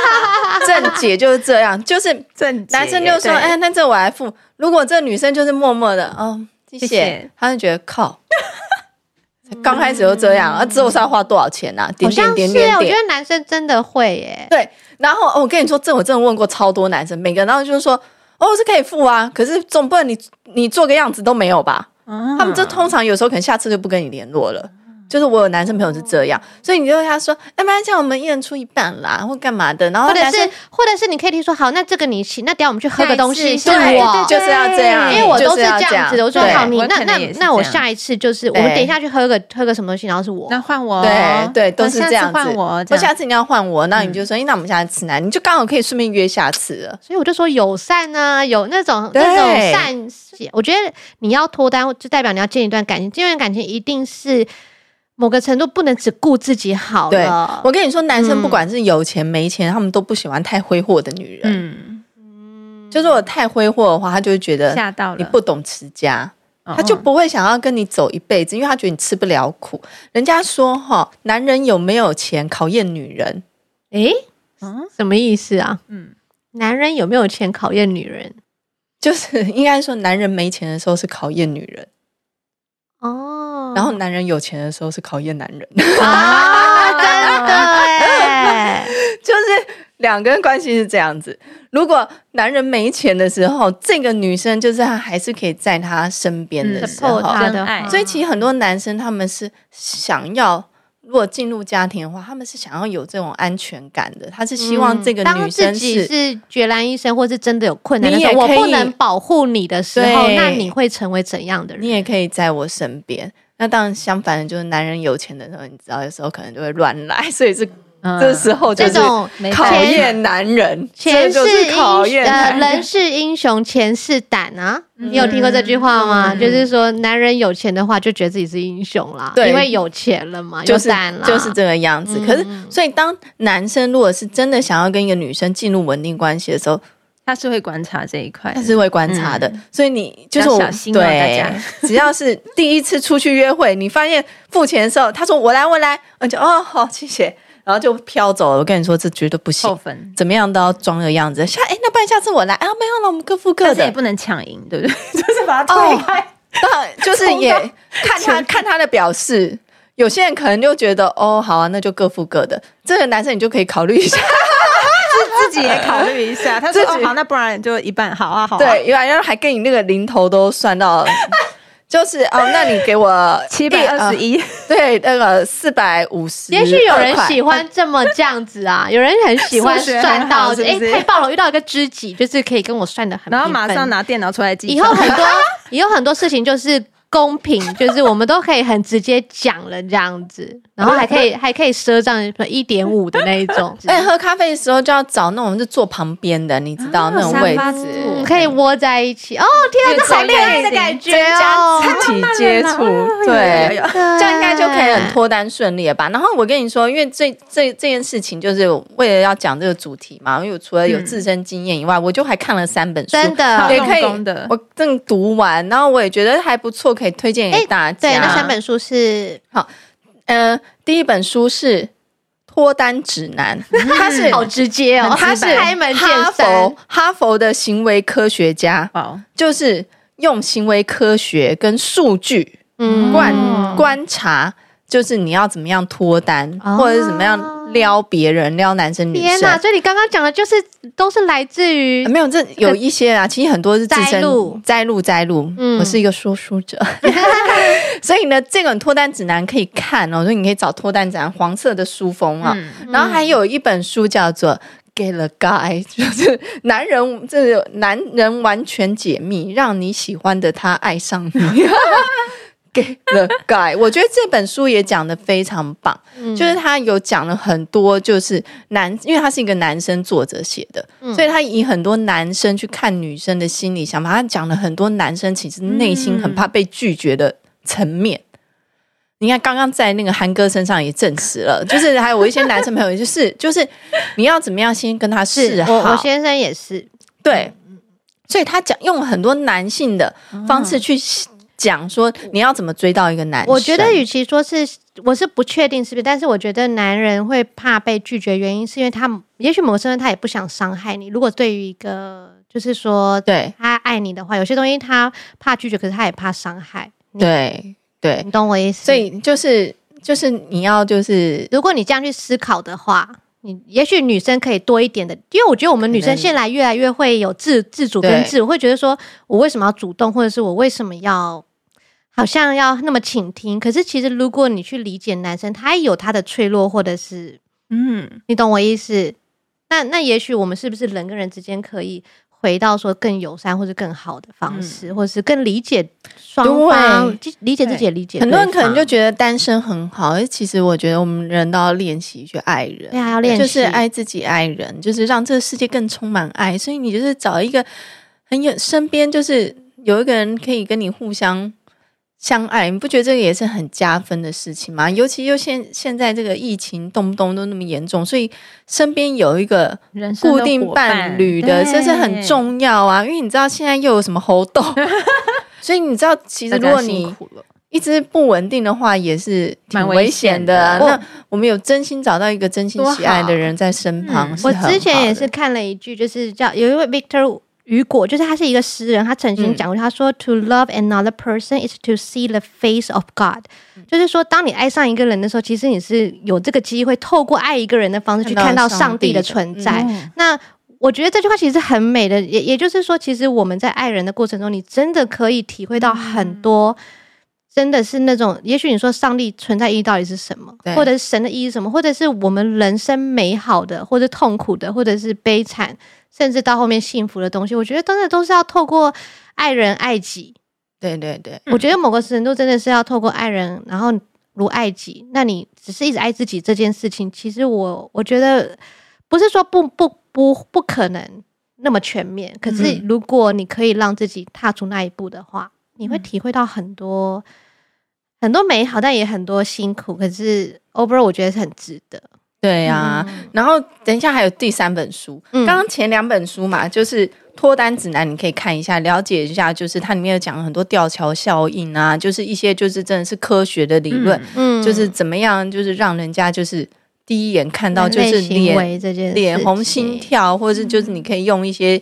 正解就是这样，就是正男生就说，哎，那这我来付。如果这女生就是默默的，哦，谢谢，他就觉得靠。刚开始就这样，啊，之后是要花多少钱啊？点点点点点，我觉得男生真的会耶。对，然后我跟你说，这我真的问过超多男生，每个然后就是说。哦，是可以付啊，可是总不能你你做个样子都没有吧？啊、他们这通常有时候可能下次就不跟你联络了。就是我有男生朋友是这样，所以你就跟他说，要不然像我们一人出一半啦，或干嘛的，然后或者是或者是你可以听说，好，那这个你请，那等下我们去喝个东西，是我就是要这样，因为我都是这样子的。我说好，你那那那我下一次就是我们等一下去喝个喝个什么东西，然后是我，那换我，对对，都是这样子。换我，或下次你要换我，那你就说，那我们下次吃哪？你就刚好可以顺便约下次了。所以我就说友善啊，有那种那种善，我觉得你要脱单，就代表你要建一段感情，这段感情一定是。某个程度不能只顾自己好了。对，我跟你说，男生不管是有钱没钱，嗯、他们都不喜欢太挥霍的女人。嗯，就是我太挥霍的话，他就会觉得吓到你不懂持家，他就不会想要跟你走一辈子，因为他觉得你吃不了苦。人家说哈，男人有没有钱考验女人。诶，嗯，什么意思啊？嗯，男人有没有钱考验女人，就是应该说，男人没钱的时候是考验女人。哦，然后男人有钱的时候是考验男人 啊，真的哎，就是两个人关系是这样子。如果男人没钱的时候，这个女生就是她还是可以在他身边的时候，他的爱。所以其实很多男生他们是想要。如果进入家庭的话，他们是想要有这种安全感的。他是希望这个女生是、嗯、是孑然一生，或是真的有困难的时候，我不能保护你的时候，那你会成为怎样的人？你也可以在我身边。那当然，相反的，就是男人有钱的时候，你知道，有时候可能就会乱来，所以是。这时候就是考验男人，钱是英雄，人是英雄，钱是胆啊！你有听过这句话吗？就是说，男人有钱的话，就觉得自己是英雄啦，因为有钱了嘛，有胆了，就是这个样子。可是，所以当男生如果是真的想要跟一个女生进入稳定关系的时候，他是会观察这一块，他是会观察的。所以你就是我，对，只要是第一次出去约会，你发现付钱的时候，他说我来，我来，我就哦好，谢谢。然后就飘走了。我跟你说，这绝对不行。怎么样都要装个样子。下哎，那不然下次我来啊？没有了，我们各付各的。也不能抢赢，对不对？就是把他推开。哦、就是也看他看他的表示。有些人可能就觉得哦，好啊，那就各付各的。这个男生你就可以考虑一下，自自己也考虑一下。他说哦，好，那不然就一半，好啊，好啊。对，因为然后还跟你那个零头都算到。就是哦，那你给我七百二十一，对，那个四百五十。也许有人喜欢这么这样子啊，有人很喜欢算到，哎，太棒了！遇到一个知己，就是可以跟我算的很，然后马上拿电脑出来记。以后很多，以后很多事情就是。公平 就是我们都可以很直接讲了这样子，然后还可以还可以赊账一点五的那一种。哎，喝咖啡的时候就要找那种就坐旁边的，你知道那种位置，可以窝在一起。哦，天啊，这好恋爱的感觉哦！肢体接触，对，这样应该就可以很脱单顺利了吧？然后我跟你说，因为这这这件事情就是为了要讲这个主题嘛，因为我除了有自身经验以外，我就还看了三本书，真的也可以，我正读完，然后我也觉得还不错。可以推荐给大家。对，那三本书是好，呃，第一本书是脱单指南，它是好直接哦，它是开门见山，哈佛的行为科学家，就是用行为科学跟数据观观察，就是你要怎么样脱单，或者是怎么样。撩别人，撩男生女生。天哪！所以你刚刚讲的，就是都是来自于没有这有一些啊，其实很多是自身摘录摘录摘录。嗯，我是一个说书者，所以呢，这本脱单指南可以看哦。所以你可以找脱单指南黄色的书封啊。然后还有一本书叫做《Get the Guy 》，就是男人，这个男人完全解密，让你喜欢的他爱上你。给 the guy，我觉得这本书也讲得非常棒，嗯、就是他有讲了很多，就是男，因为他是一个男生作者写的，嗯、所以他以很多男生去看女生的心理想法，他讲了很多男生其实内心很怕被拒绝的层面。嗯、你看，刚刚在那个韩哥身上也证实了，就是还有我一些男生朋友，就是就是你要怎么样先跟他示好，我，我先生也是，对，所以他讲用很多男性的方式去讲说你要怎么追到一个男生。我觉得与其说是，我是不确定是不是，但是我觉得男人会怕被拒绝，原因是因为他也许某个身份他也不想伤害你。如果对于一个就是说对他爱你的话，有些东西他怕拒绝，可是他也怕伤害。对对，你懂我意思？所以就是就是你要就是，如果你这样去思考的话，你也许女生可以多一点的，因为我觉得我们女生现在越来越会有自自主跟自我，会觉得说我为什么要主动，或者是我为什么要好像要那么倾听？可是其实如果你去理解男生，他也有他的脆弱，或者是嗯，你懂我意思？那那也许我们是不是人跟人之间可以？回到说更友善或者更好的方式，嗯、或者是更理解双方，理解自己也理解。很多人可能就觉得单身很好，而其实我觉得我们人都要练习去爱人，对啊，要练习，就是爱自己，爱人，就是让这个世界更充满爱。所以你就是找一个很有身边，就是有一个人可以跟你互相。相爱，你不觉得这个也是很加分的事情吗？尤其又现现在这个疫情动不动都那么严重，所以身边有一个固定伴侣的，这是很重要啊。因为你知道现在又有什么猴痘，所以你知道，其实如果你一直不稳定的话，也是挺危险的啊。那我们有真心找到一个真心喜爱的人在身旁，嗯，我之前也是看了一句，就是叫有一位 Victor。雨果就是他是一个诗人，他曾经讲过，他说、嗯、：“To love another person is to see the face of God。嗯”就是说，当你爱上一个人的时候，其实你是有这个机会透过爱一个人的方式去看到上帝的存在。嗯、那我觉得这句话其实很美的，也也就是说，其实我们在爱人的过程中，你真的可以体会到很多，真的是那种，也许你说上帝存在意义到底是什么，或者是神的意义是什么，或者是我们人生美好的，或者痛苦的，或者是悲惨。甚至到后面幸福的东西，我觉得真的都是要透过爱人爱己。对对对，我觉得某个程度真的是要透过爱人，然后如爱己。那你只是一直爱自己这件事情，其实我我觉得不是说不不不不可能那么全面。可是如果你可以让自己踏出那一步的话，你会体会到很多很多美好，但也很多辛苦。可是 overall 我觉得是很值得。对呀、啊，嗯、然后等一下还有第三本书，嗯、刚刚前两本书嘛，就是脱单指南，你可以看一下，了解一下，就是它里面有讲很多吊桥效应啊，就是一些就是真的是科学的理论，嗯，就是怎么样，就是让人家就是第一眼看到就是脸脸红心跳，或者是就是你可以用一些。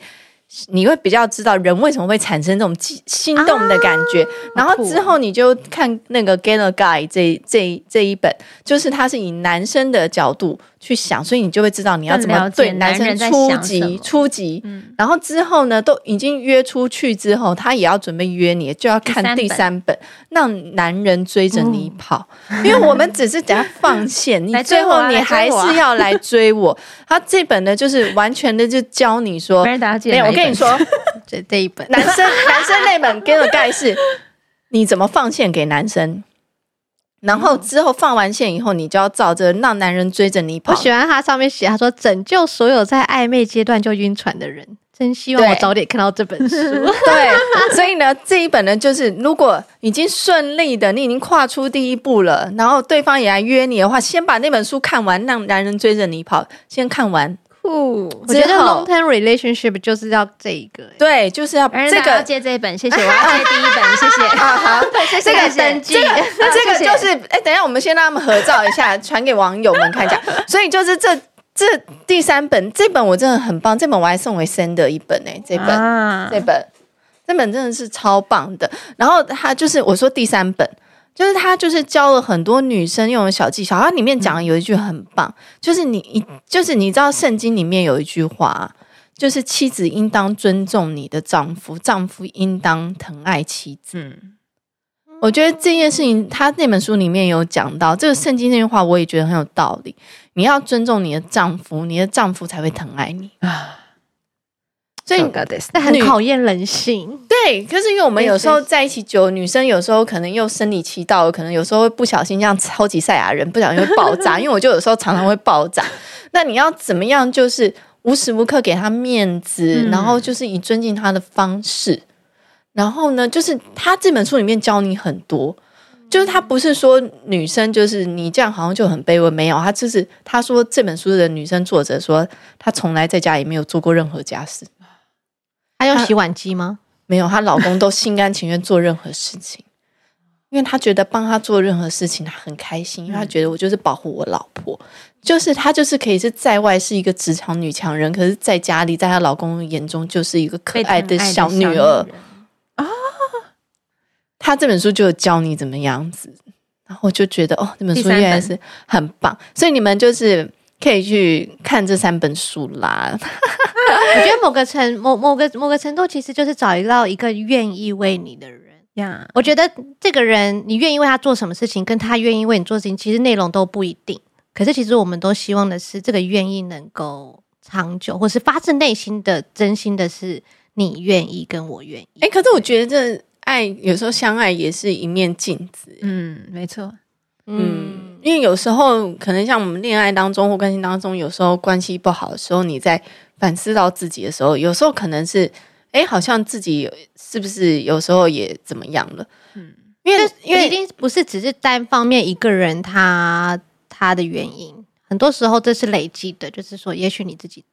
你会比较知道人为什么会产生这种心动的感觉，啊、然后之后你就看那个《a Guy》这这这一本，就是他是以男生的角度去想，所以你就会知道你要怎么对男生初级初级。然后之后呢，都已经约出去之后，他也要准备约你，就要看第三本，让男人追着你跑，嗯、因为我们只是等下放线，你 最后你还是要来追我。他这本呢，就是完全的就教你说，没有我跟。你说，这这一本。男生男生那本给我盖是，你怎么放线给男生，然后之后放完线以后，你就要照着让男人追着你跑。我喜欢他上面写，他说拯救所有在暧昧阶段就晕船的人。真希望我早点看到这本书。对，所以呢，这一本呢，就是如果已经顺利的，你已经跨出第一步了，然后对方也来约你的话，先把那本书看完，让男人追着你跑，先看完。我觉得 long term relationship 就是要这一个，对，就是要这个借这一本，谢谢，我要借第一本，谢谢，好 好，谢谢，这个登记，这个就是，哎，等一下，我们先让他们合照一下，传给网友们看一下。所以就是这这第三本，这本我真的很棒，这本我还送给 Sander 一本呢，这本这本这本真的是超棒的。然后他就是我说第三本。就是他，就是教了很多女生用的小技巧。他里面讲的有一句很棒，就是你一，就是你知道圣经里面有一句话，就是妻子应当尊重你的丈夫，丈夫应当疼爱妻子。嗯，我觉得这件事情，他那本书里面有讲到这个圣经那句话，我也觉得很有道理。你要尊重你的丈夫，你的丈夫才会疼爱你啊。所以那很考验人性。对，可是因为我们有时候在一起久，女生有时候可能又生理期到了，可能有时候会不小心这样超级赛亚人，不小心会爆炸。因为我就有时候常常会爆炸。那你要怎么样？就是无时无刻给他面子，然后就是以尊敬他的方式。然后呢，就是他这本书里面教你很多，就是他不是说女生就是你这样好像就很卑微，没有，他就是他说这本书的女生作者说，她从来在家里没有做过任何家事。她用洗碗机吗？没有，她老公都心甘情愿做任何事情，因为她觉得帮她做任何事情她很开心，因为她觉得我就是保护我老婆，就是她就是可以是在外是一个职场女强人，可是在家里，在她老公眼中就是一个可爱的小女儿啊。她这本书就有教你怎么样子，然后我就觉得哦，这本书原来是很棒，所以你们就是。可以去看这三本书啦。我觉得某个程某某个某个程度，其实就是找到一个愿意为你的人呀。Yeah. 我觉得这个人，你愿意为他做什么事情，跟他愿意为你做事情，其实内容都不一定。可是，其实我们都希望的是，这个愿意能够长久，或是发自内心的、真心的是你愿意跟我愿意。哎、欸，可是我觉得这爱有时候相爱也是一面镜子。嗯，没错。嗯。嗯因为有时候可能像我们恋爱当中或关系当中，有时候关系不好的时候，你在反思到自己的时候，有时候可能是，哎，好像自己是不是有时候也怎么样了？嗯，因为因为一定不是只是单方面一个人他他的原因，很多时候这是累积的，就是说，也许你自己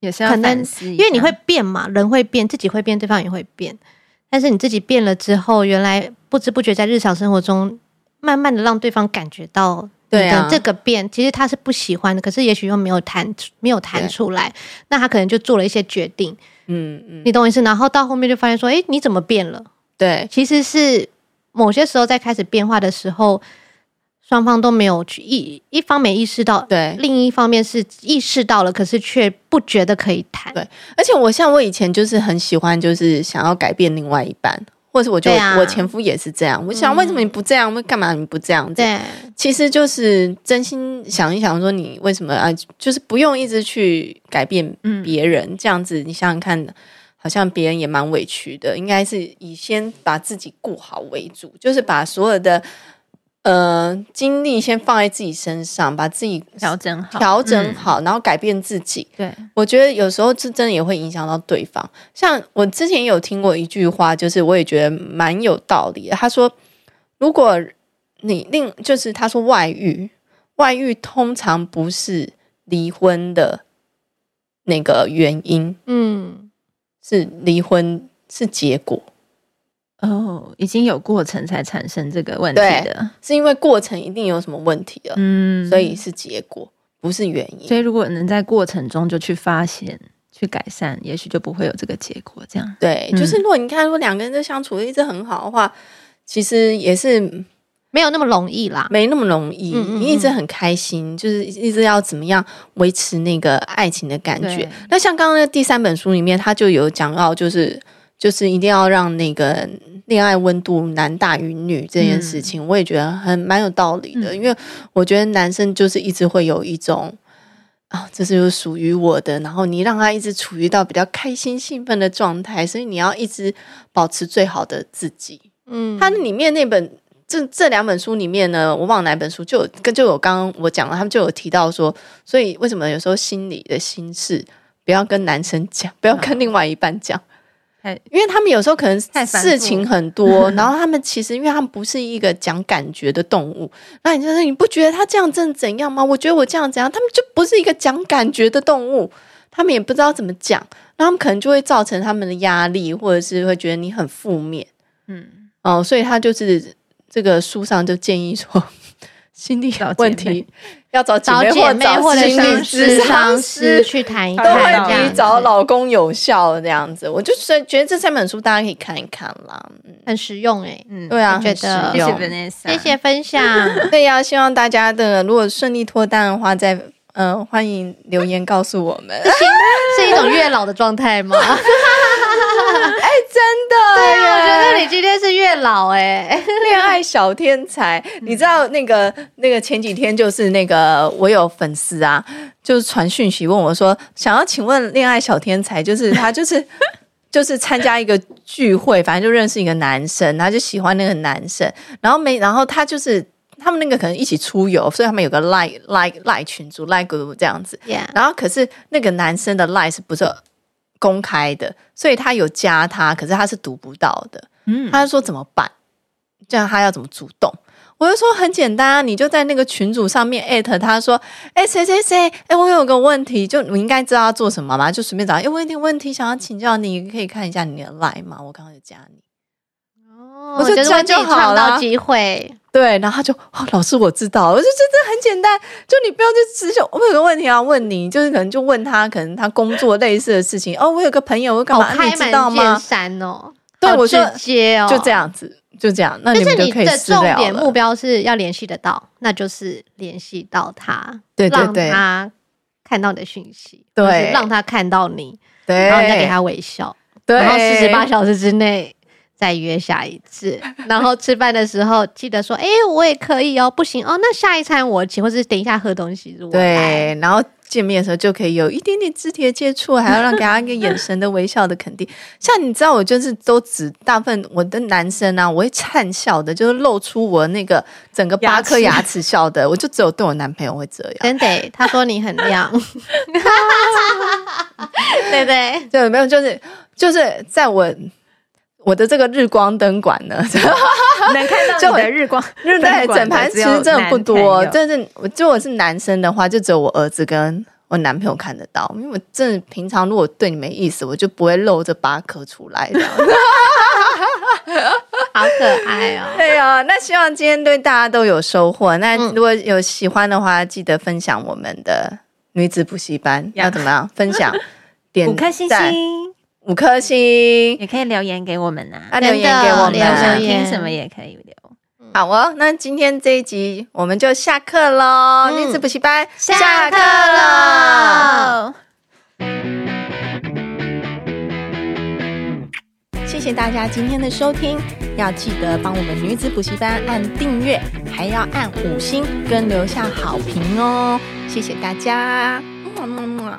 也是要反思，因为你会变嘛，人会变，自己会变，对方也会变，但是你自己变了之后，原来不知不觉在日常生活中。慢慢的让对方感觉到你的这个变，其实他是不喜欢的，可是也许又没有谈没有谈出来，那他可能就做了一些决定，嗯嗯，你懂我意思？然后到后面就发现说，哎，你怎么变了？对，其实是某些时候在开始变化的时候，双方都没有去意一方没意识到，对，另一方面是意识到了，可是却不觉得可以谈。对，而且我像我以前就是很喜欢，就是想要改变另外一半。或者我觉得我前夫也是这样，啊、我想为什么你不这样？为、嗯、干嘛你不这样子？对，其实就是真心想一想，说你为什么啊？就是不用一直去改变别人，嗯、这样子你想想看，好像别人也蛮委屈的。应该是以先把自己顾好为主，就是把所有的。呃，精力先放在自己身上，把自己调整好，调整好，嗯、然后改变自己。对，我觉得有时候这真的也会影响到对方。像我之前有听过一句话，就是我也觉得蛮有道理的。他说：“如果你另就是他说外遇，外遇通常不是离婚的那个原因，嗯，是离婚是结果。”哦，已经有过程才产生这个问题的，是因为过程一定有什么问题了，嗯，所以是结果，不是原因。所以如果能在过程中就去发现、去改善，也许就不会有这个结果。这样，对，嗯、就是如果你看，如果两个人都相处的一直很好的话，其实也是没有那么容易啦，没那么容易。嗯嗯嗯，你一直很开心，就是一直要怎么样维持那个爱情的感觉。那像刚刚那第三本书里面，他就有讲到，就是就是一定要让那个。恋爱温度男大于女这件事情，我也觉得很蛮有道理的，嗯、因为我觉得男生就是一直会有一种啊，这是属于我的，然后你让他一直处于到比较开心兴奋的状态，所以你要一直保持最好的自己。嗯，他里面那本这这两本书里面呢，我忘了哪本书，就有跟就有刚刚我讲了，他们就有提到说，所以为什么有时候心里的心事不要跟男生讲，不要跟另外一半讲。因为他们有时候可能事情很多，然后他们其实因为他们不是一个讲感觉的动物，那你就说你不觉得他这样真的怎样吗？我觉得我这样怎样，他们就不是一个讲感觉的动物，他们也不知道怎么讲，那他们可能就会造成他们的压力，或者是会觉得你很负面，嗯，哦，所以他就是这个书上就建议说。心理问题要找姐妹或者心理咨商师去谈一谈，都会比找老公有效这样子。我就是觉得这三本书大家可以看一看啦，很实用哎。嗯，对啊，觉得谢谢 Vanessa，谢谢分享。对呀，希望大家的如果顺利脱单的话，再嗯欢迎留言告诉我们。是一种月老的状态吗？哎，真的，对呀，我觉得你今天是月老哎，恋爱小天才。你知道那个那个前几天就是那个我有粉丝啊，就是传讯息问我说，想要请问恋爱小天才，就是他就是 就是参加一个聚会，反正就认识一个男生，他就喜欢那个男生，然后没然后他就是他们那个可能一起出游，所以他们有个赖赖赖群组赖 group 这样子.然后可是那个男生的赖是不是？公开的，所以他有加他，可是他是读不到的。嗯，他就说怎么办？这样他要怎么主动？我就说很简单啊，你就在那个群组上面艾特他说，哎谁谁谁，哎我有个问题，就你应该知道要做什么嘛，就随便找，哎我有点问题想要请教你，可以看一下你的 line 吗？我刚刚有加你，哦，我就这样就好了，机会。对，然后他就哦，老师我知道，我就觉得很简单，就你不要去直接，我有个问题要问你，就是可能就问他，可能他工作类似的事情。哦，我有个朋友，我干嘛？你知道吗？山哦，对，我就接哦，就这样子，就这样。那你们就可以私聊重点目标是要联系得到，那就是联系到他，对对对，让他看到你的讯息，对，让他看到你，对，然后你再给他微笑，对，然后四十八小时之内。再约下一次，然后吃饭的时候记得说：“哎、欸，我也可以哦，不行哦，那下一餐我请，或是等一下喝东西。”对，然后见面的时候就可以有一点点肢体的接触，还要让给他一个眼神的微笑的肯定。像你知道，我就是都只大部分我的男生啊，我会灿笑的，就是露出我那个整个八颗牙齿笑的，我就只有对我男朋友会这样。真的，他说你很亮，对对对，没有，就是就是在我。我的这个日光灯管呢，能看到你 的日光，对，整盘其实真的不多。但是，我就我是男生的话，就只有我儿子跟我男朋友看得到。因为我真的平常如果对你没意思，我就不会露这八颗出来的。好可爱哦！对哦，那希望今天对大家都有收获。那如果有喜欢的话，记得分享我们的女子补习班要怎么样？分享点五颗星星。五颗星，也可以留言给我们呐、啊。啊，留言给我们，想听什么也可以留。好哦，那今天这一集我们就下课喽。女子补习班下课喽。谢谢大家今天的收听，要记得帮我们女子补习班按订阅，还要按五星跟留下好评哦。谢谢大家，么么么。